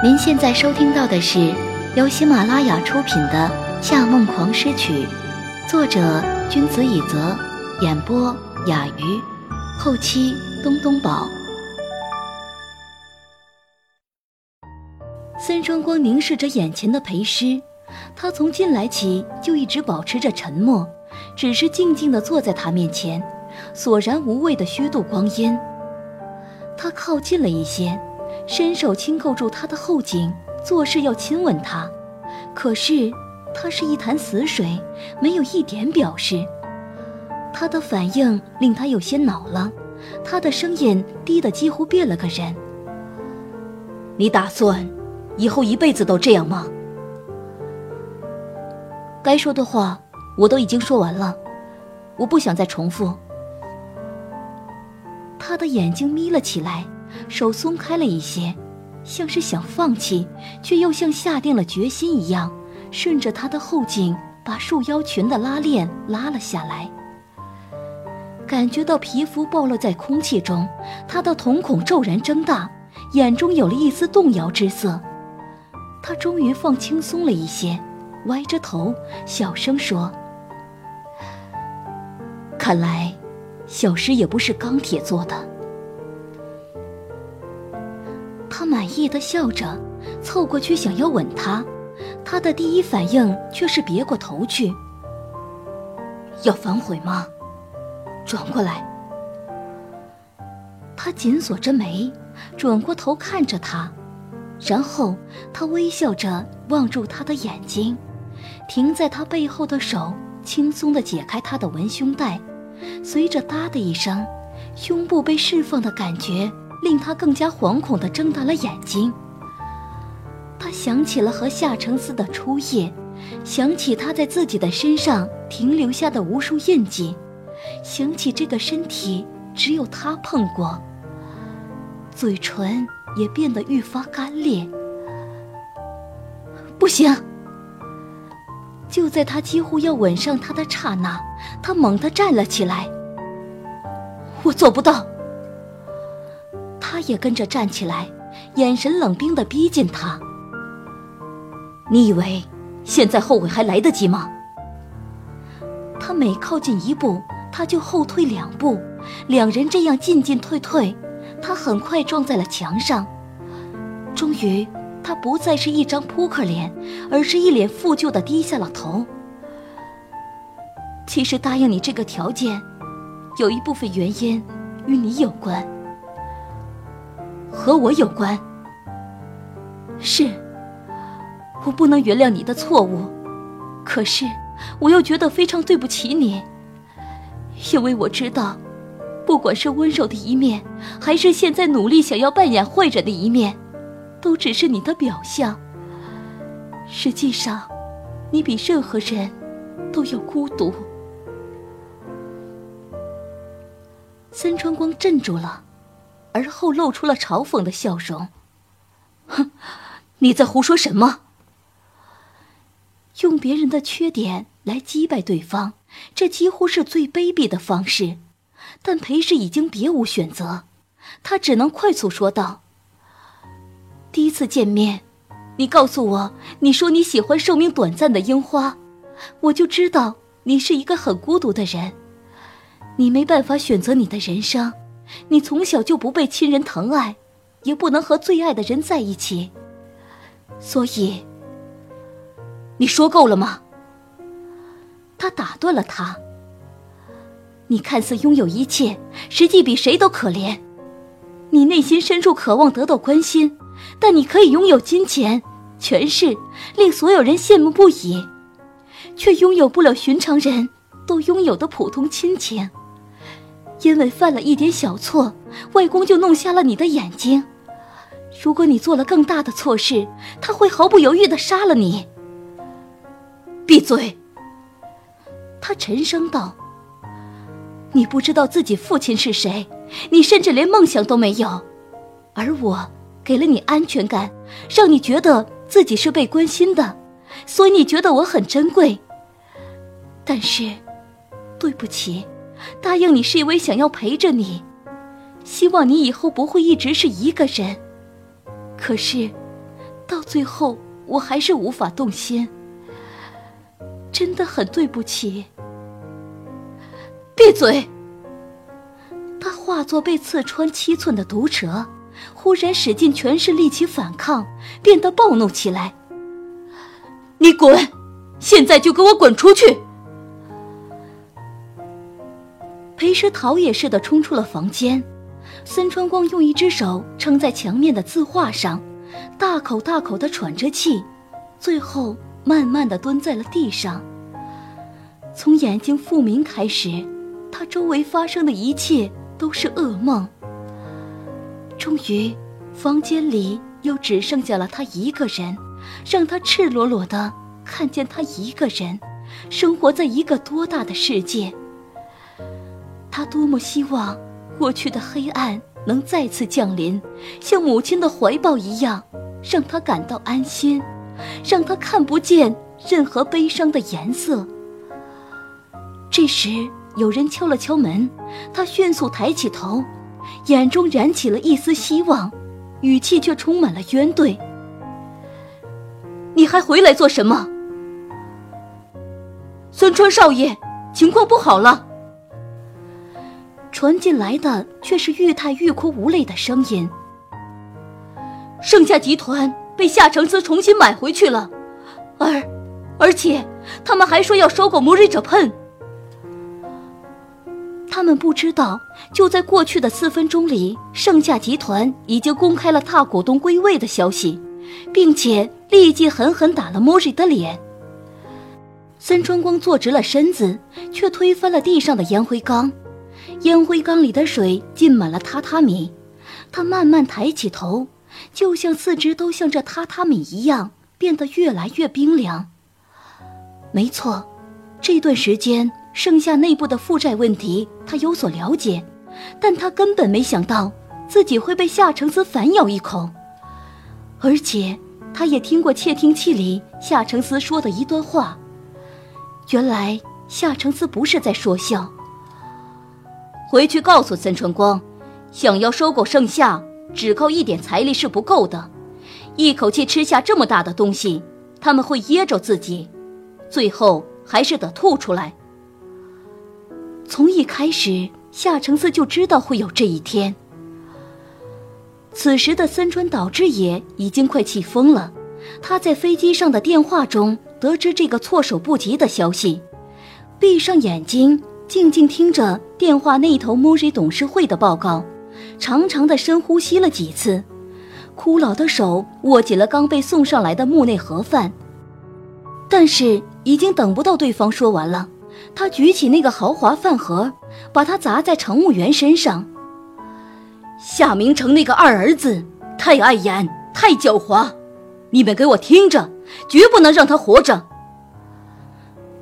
您现在收听到的是由喜马拉雅出品的《夏梦狂诗曲》，作者君子以泽，演播雅鱼，后期东东宝。孙双光凝视着眼前的陪诗，他从进来起就一直保持着沉默，只是静静地坐在他面前，索然无味地虚度光阴。他靠近了一些。伸手轻扣住他的后颈，作势要亲吻他，可是他是一潭死水，没有一点表示。他的反应令他有些恼了，他的声音低得几乎变了个人。你打算以后一辈子都这样吗？该说的话我都已经说完了，我不想再重复。他的眼睛眯了起来。手松开了一些，像是想放弃，却又像下定了决心一样，顺着他的后颈把束腰裙的拉链拉了下来。感觉到皮肤暴露在空气中，他的瞳孔骤然睁大，眼中有了一丝动摇之色。他终于放轻松了一些，歪着头小声说：“看来，小诗也不是钢铁做的。”他满意的笑着，凑过去想要吻她，他的第一反应却是别过头去。要反悔吗？转过来。他紧锁着眉，转过头看着他，然后他微笑着望住他的眼睛，停在他背后的手轻松的解开他的文胸带，随着“哒”的一声，胸部被释放的感觉。令他更加惶恐地睁大了眼睛。他想起了和夏承思的初夜，想起他在自己的身上停留下的无数印记，想起这个身体只有他碰过，嘴唇也变得愈发干裂。不行！就在他几乎要吻上他的刹那，他猛地站了起来。我做不到。他也跟着站起来，眼神冷冰的逼近他。你以为现在后悔还来得及吗？他每靠近一步，他就后退两步，两人这样进进退退，他很快撞在了墙上。终于，他不再是一张扑克脸，而是一脸负疚的低下了头。其实答应你这个条件，有一部分原因与你有关。和我有关。是，我不能原谅你的错误，可是我又觉得非常对不起你，因为我知道，不管是温柔的一面，还是现在努力想要扮演坏人的一面，都只是你的表象。实际上，你比任何人都要孤独。三川光镇住了。而后露出了嘲讽的笑容。哼，你在胡说什么？用别人的缺点来击败对方，这几乎是最卑鄙的方式。但裴氏已经别无选择，他只能快速说道：“第一次见面，你告诉我你说你喜欢寿命短暂的樱花，我就知道你是一个很孤独的人，你没办法选择你的人生。”你从小就不被亲人疼爱，也不能和最爱的人在一起，所以，你说够了吗？他打断了他。你看似拥有一切，实际比谁都可怜。你内心深处渴望得到关心，但你可以拥有金钱、权势，令所有人羡慕不已，却拥有不了寻常人都拥有的普通亲情。因为犯了一点小错，外公就弄瞎了你的眼睛。如果你做了更大的错事，他会毫不犹豫的杀了你。闭嘴！他沉声道：“你不知道自己父亲是谁，你甚至连梦想都没有，而我给了你安全感，让你觉得自己是被关心的，所以你觉得我很珍贵。但是，对不起。”答应你是因为想要陪着你，希望你以后不会一直是一个人。可是，到最后我还是无法动心，真的很对不起。闭嘴！他化作被刺穿七寸的毒蛇，忽然使尽全身力气反抗，变得暴怒起来。你滚！现在就给我滚出去！裴师逃也似的冲出了房间。森川光用一只手撑在墙面的字画上，大口大口的喘着气，最后慢慢的蹲在了地上。从眼睛复明开始，他周围发生的一切都是噩梦。终于，房间里又只剩下了他一个人，让他赤裸裸的看见他一个人，生活在一个多大的世界。他多么希望。过去的黑暗能再次降临，像母亲的怀抱一样，让他感到安心，让他看不见任何悲伤的颜色。这时，有人敲了敲门，他迅速抬起头，眼中燃起了一丝希望，语气却充满了怨怼：“你还回来做什么？”孙川少爷，情况不好了。传进来的却是玉太欲哭无泪的声音。盛夏集团被夏承思重新买回去了，而，而且他们还说要收购 Mori Japan。他们不知道，就在过去的四分钟里，盛夏集团已经公开了大股东归位的消息，并且立即狠狠打了 Mori 的脸。森川光坐直了身子，却推翻了地上的烟灰缸。烟灰缸里的水浸满了榻榻米，他慢慢抬起头，就像四肢都像这榻榻米一样变得越来越冰凉。没错，这段时间剩下内部的负债问题他有所了解，但他根本没想到自己会被夏承思反咬一口，而且他也听过窃听器里夏承思说的一段话，原来夏承思不是在说笑。回去告诉森川光，想要收购盛夏，只靠一点财力是不够的。一口气吃下这么大的东西，他们会噎着自己，最后还是得吐出来。从一开始，夏承思就知道会有这一天。此时的森川岛之野已经快气疯了，他在飞机上的电话中得知这个措手不及的消息，闭上眼睛。静静听着电话那头 Mori 董事会的报告，长长的深呼吸了几次，枯老的手握紧了刚被送上来的木内盒饭。但是已经等不到对方说完了，他举起那个豪华饭盒，把它砸在乘务员身上。夏明成那个二儿子太碍眼，太狡猾，你们给我听着，绝不能让他活着。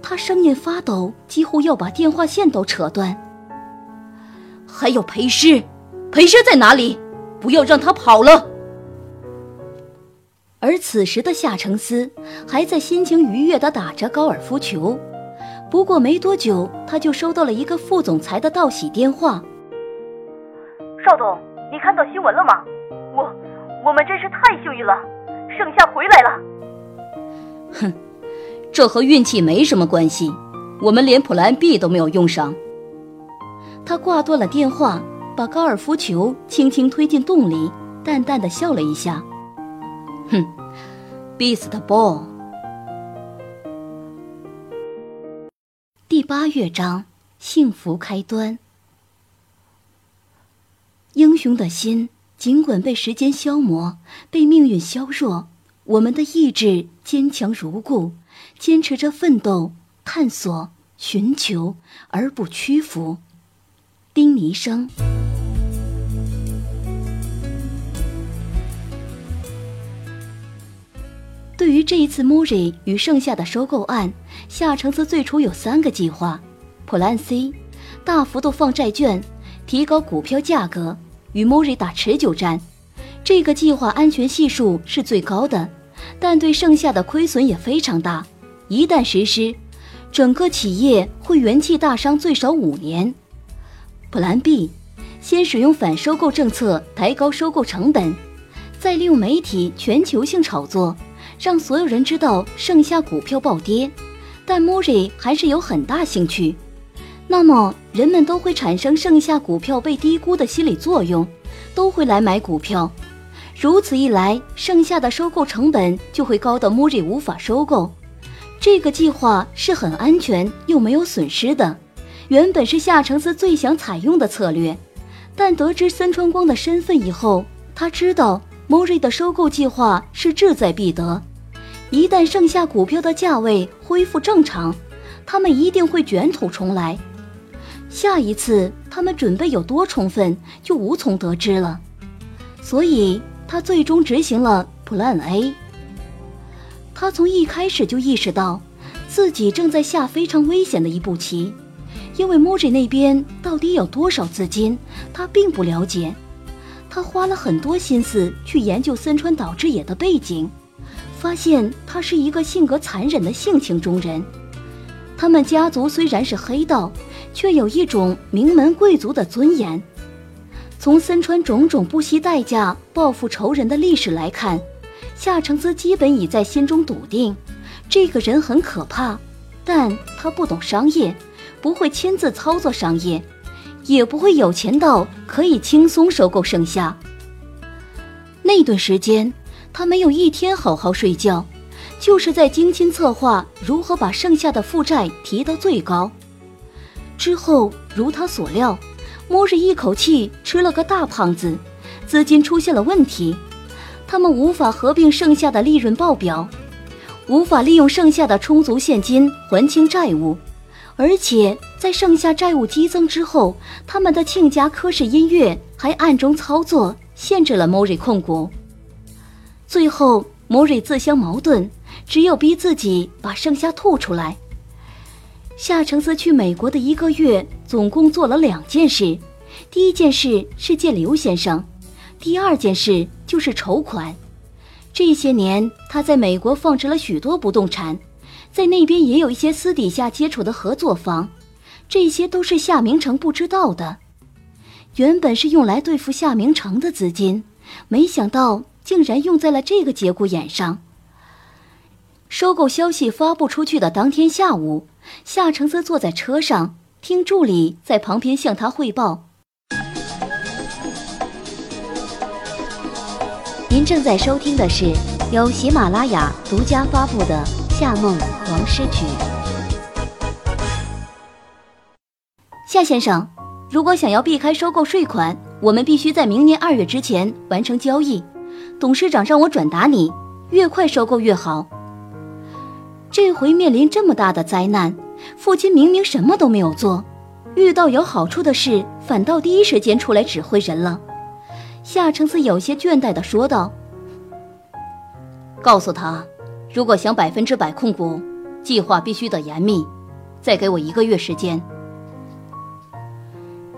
他声音发抖，几乎要把电话线都扯断。还有裴师，裴师在哪里？不要让他跑了。而此时的夏承思还在心情愉悦地打着高尔夫球。不过没多久，他就收到了一个副总裁的道喜电话。邵总，你看到新闻了吗？我，我们真是太幸运了，盛夏回来了。哼。这和运气没什么关系，我们连普兰 B 都没有用上。他挂断了电话，把高尔夫球轻轻推进洞里，淡淡的笑了一下。哼，Beast Ball。第八乐章，幸福开端。英雄的心，尽管被时间消磨，被命运削弱，我们的意志坚强如故。坚持着奋斗、探索、寻求，而不屈服。丁尼生。对于这一次 Mori 与盛夏的收购案，夏承思最初有三个计划：Plan C，大幅度放债券，提高股票价格，与 Mori 打持久战。这个计划安全系数是最高的，但对盛夏的亏损也非常大。一旦实施，整个企业会元气大伤最少五年。Plan B，先使用反收购政策抬高收购成本，再利用媒体全球性炒作，让所有人知道盛夏股票暴跌，但莫瑞还是有很大兴趣。那么，人们都会产生盛夏股票被低估的心理作用，都会来买股票。如此一来，盛夏的收购成本就会高到莫瑞无法收购。这个计划是很安全又没有损失的，原本是夏承思最想采用的策略。但得知森川光的身份以后，他知道莫瑞的收购计划是志在必得。一旦盛夏股票的价位恢复正常，他们一定会卷土重来。下一次他们准备有多充分，就无从得知了。所以他最终执行了 Plan A。他从一开始就意识到，自己正在下非常危险的一步棋，因为 Moji 那边到底有多少资金，他并不了解。他花了很多心思去研究森川岛之野的背景，发现他是一个性格残忍的性情中人。他们家族虽然是黑道。却有一种名门贵族的尊严。从森川种种不惜代价报复仇人的历史来看，夏承思基本已在心中笃定，这个人很可怕，但他不懂商业，不会亲自操作商业，也不会有钱到可以轻松收购盛夏。那段时间，他没有一天好好睡觉，就是在精心策划如何把剩下的负债提到最高。之后，如他所料，莫瑞一口气吃了个大胖子，资金出现了问题，他们无法合并剩下的利润报表，无法利用剩下的充足现金还清债务，而且在剩下债务激增之后，他们的亲家科氏音乐还暗中操作，限制了莫瑞控股。最后，莫瑞自相矛盾，只有逼自己把剩下吐出来。夏承思去美国的一个月，总共做了两件事。第一件事是见刘先生，第二件事就是筹款。这些年，他在美国放置了许多不动产，在那边也有一些私底下接触的合作方，这些都是夏明成不知道的。原本是用来对付夏明成的资金，没想到竟然用在了这个节骨眼上。收购消息发布出去的当天下午。夏承泽坐在车上，听助理在旁边向他汇报。您正在收听的是由喜马拉雅独家发布的《夏梦王诗曲》。夏先生，如果想要避开收购税款，我们必须在明年二月之前完成交易。董事长让我转达你，越快收购越好。这回面临这么大的灾难，父亲明明什么都没有做，遇到有好处的事，反倒第一时间出来指挥人了。夏承思有些倦怠地说道：“告诉他，如果想百分之百控股，计划必须得严密，再给我一个月时间。”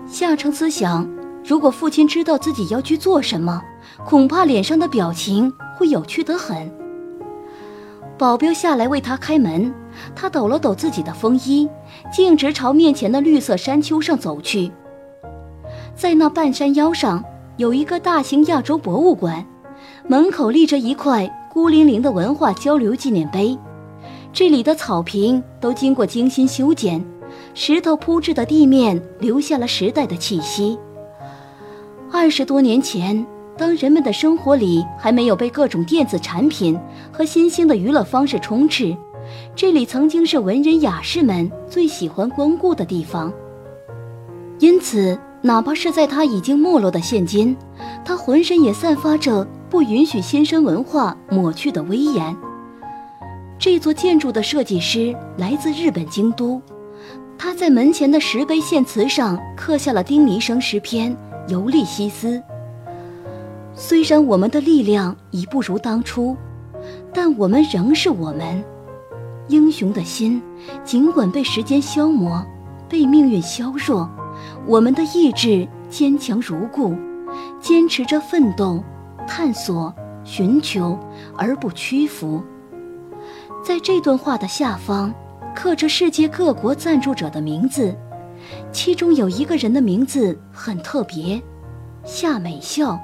夏承思想，如果父亲知道自己要去做什么，恐怕脸上的表情会有趣得很。保镖下来为他开门，他抖了抖自己的风衣，径直朝面前的绿色山丘上走去。在那半山腰上有一个大型亚洲博物馆，门口立着一块孤零零的文化交流纪念碑。这里的草坪都经过精心修剪，石头铺制的地面留下了时代的气息。二十多年前。当人们的生活里还没有被各种电子产品和新兴的娱乐方式充斥，这里曾经是文人雅士们最喜欢光顾的地方。因此，哪怕是在他已经没落的现今，他浑身也散发着不允许新生文化抹去的威严。这座建筑的设计师来自日本京都，他在门前的石碑线词上刻下了丁尼生诗篇《尤利西斯》。虽然我们的力量已不如当初，但我们仍是我们。英雄的心，尽管被时间消磨，被命运削弱，我们的意志坚强如故，坚持着奋斗、探索、寻求，而不屈服。在这段话的下方，刻着世界各国赞助者的名字，其中有一个人的名字很特别，夏美笑。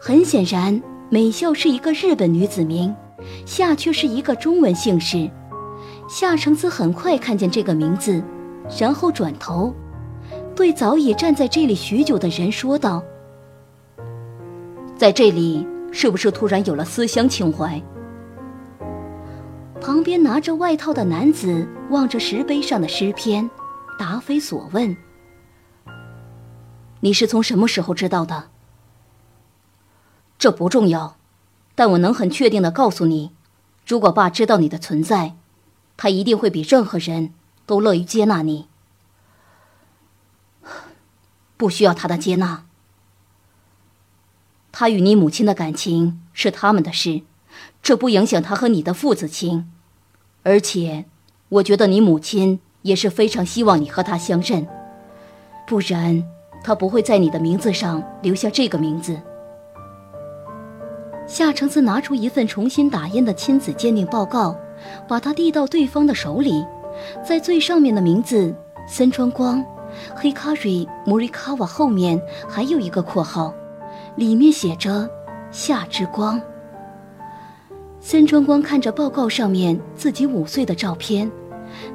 很显然，美秀是一个日本女子名，夏却是一个中文姓氏。夏承思很快看见这个名字，然后转头，对早已站在这里许久的人说道：“在这里，是不是突然有了思乡情怀？”旁边拿着外套的男子望着石碑上的诗篇，答非所问：“你是从什么时候知道的？”这不重要，但我能很确定的告诉你，如果爸知道你的存在，他一定会比任何人都乐于接纳你。不需要他的接纳，他与你母亲的感情是他们的事，这不影响他和你的父子情。而且，我觉得你母亲也是非常希望你和他相认，不然他不会在你的名字上留下这个名字。夏承思拿出一份重新打印的亲子鉴定报告，把它递到对方的手里。在最上面的名字“森川光”，黑卡瑞莫瑞卡瓦后面还有一个括号，里面写着“夏之光”。森川光看着报告上面自己五岁的照片，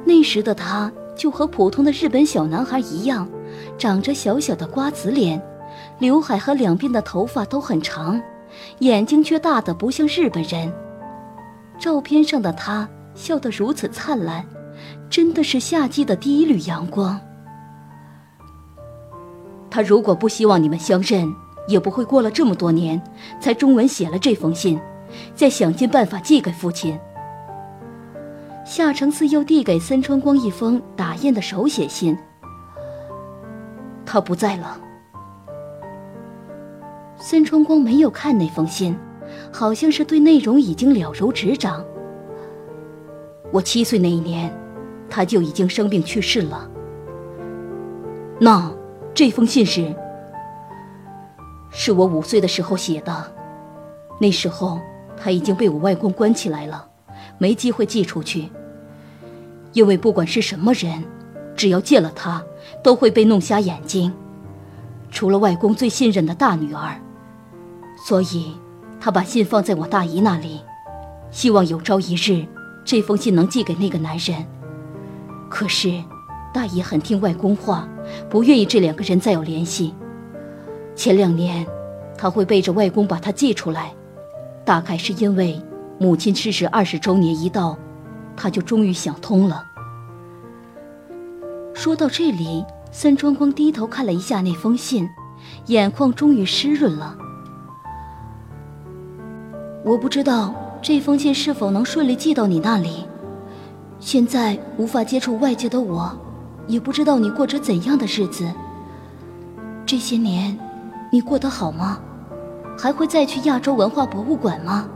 那时的他就和普通的日本小男孩一样，长着小小的瓜子脸，刘海和两边的头发都很长。眼睛却大得不像日本人。照片上的他笑得如此灿烂，真的是夏季的第一缕阳光。他如果不希望你们相认，也不会过了这么多年才中文写了这封信，再想尽办法寄给父亲。夏承嗣又递给森川光一封打印的手写信。他不在了。孙春光没有看那封信，好像是对内容已经了如指掌。我七岁那一年，他就已经生病去世了。那这封信是，是我五岁的时候写的，那时候他已经被我外公关起来了，没机会寄出去。因为不管是什么人，只要见了他，都会被弄瞎眼睛，除了外公最信任的大女儿。所以，他把信放在我大姨那里，希望有朝一日，这封信能寄给那个男人。可是，大姨很听外公话，不愿意这两个人再有联系。前两年，他会背着外公把他寄出来，大概是因为母亲逝世二十周年一到，他就终于想通了。说到这里，森川光低头看了一下那封信，眼眶终于湿润了。我不知道这封信是否能顺利寄到你那里。现在无法接触外界的我，也不知道你过着怎样的日子。这些年，你过得好吗？还会再去亚洲文化博物馆吗？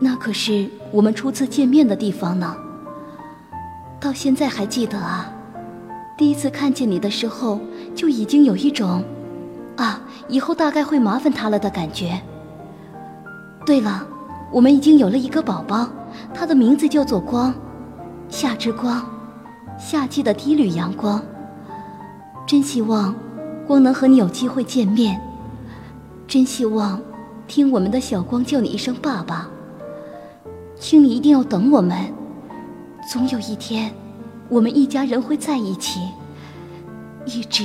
那可是我们初次见面的地方呢。到现在还记得啊，第一次看见你的时候，就已经有一种，啊，以后大概会麻烦他了的感觉。对了，我们已经有了一个宝宝，他的名字叫做光，夏之光，夏季的第一缕阳光。真希望光能和你有机会见面，真希望听我们的小光叫你一声爸爸。请你一定要等我们，总有一天，我们一家人会在一起，一直，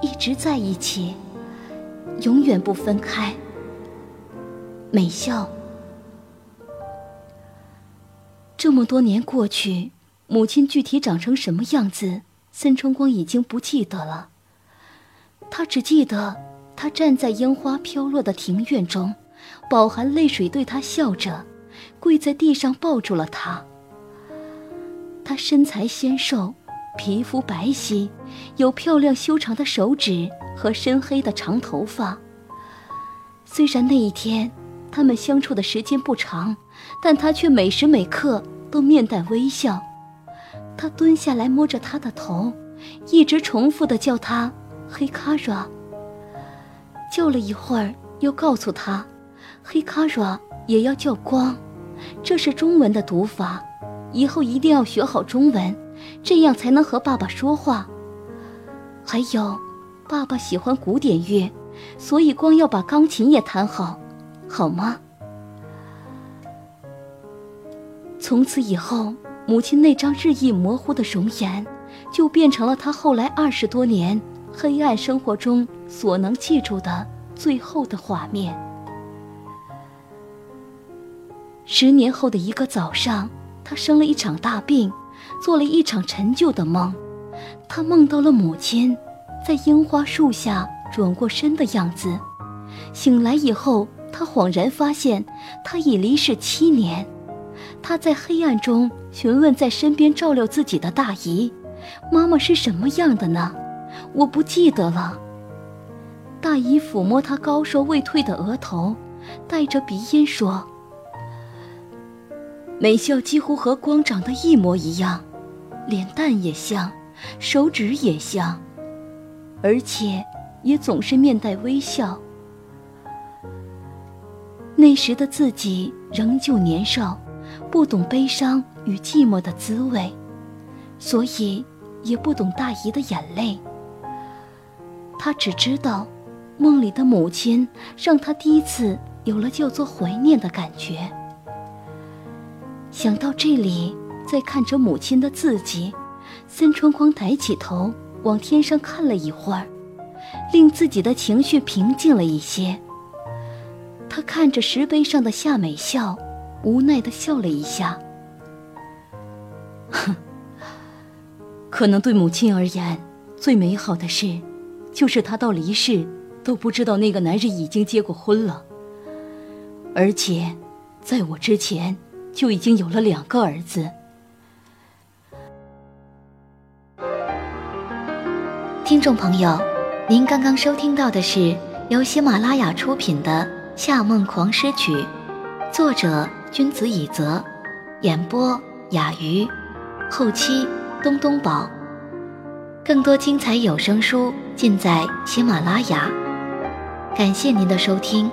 一直在一起，永远不分开。美笑。这么多年过去，母亲具体长成什么样子，森春光已经不记得了。他只记得，他站在樱花飘落的庭院中，饱含泪水对他笑着，跪在地上抱住了他。他身材纤瘦，皮肤白皙，有漂亮修长的手指和深黑的长头发。虽然那一天。他们相处的时间不长，但他却每时每刻都面带微笑。他蹲下来摸着他的头，一直重复的叫他“黑卡拉”。叫了一会儿，又告诉他“黑卡拉”也要叫光，这是中文的读法，以后一定要学好中文，这样才能和爸爸说话。还有，爸爸喜欢古典乐，所以光要把钢琴也弹好，好吗？从此以后，母亲那张日益模糊的容颜，就变成了他后来二十多年黑暗生活中所能记住的最后的画面。十年后的一个早上，他生了一场大病，做了一场陈旧的梦。他梦到了母亲，在樱花树下转过身的样子。醒来以后，他恍然发现，他已离世七年。他在黑暗中询问在身边照料自己的大姨：“妈妈是什么样的呢？”我不记得了。大姨抚摸他高瘦未退的额头，带着鼻音说：“美笑几乎和光长得一模一样，脸蛋也像，手指也像，而且也总是面带微笑。那时的自己仍旧年少。”不懂悲伤与寂寞的滋味，所以也不懂大姨的眼泪。他只知道，梦里的母亲让他第一次有了叫做怀念的感觉。想到这里，在看着母亲的字迹，孙春光抬起头往天上看了一会儿，令自己的情绪平静了一些。看着石碑上的夏美笑。无奈的笑了一下，哼，可能对母亲而言，最美好的事，就是她到离世都不知道那个男人已经结过婚了，而且，在我之前就已经有了两个儿子。听众朋友，您刚刚收听到的是由喜马拉雅出品的《夏梦狂诗曲》，作者。君子以泽，演播雅鱼，后期东东宝。更多精彩有声书尽在喜马拉雅。感谢您的收听。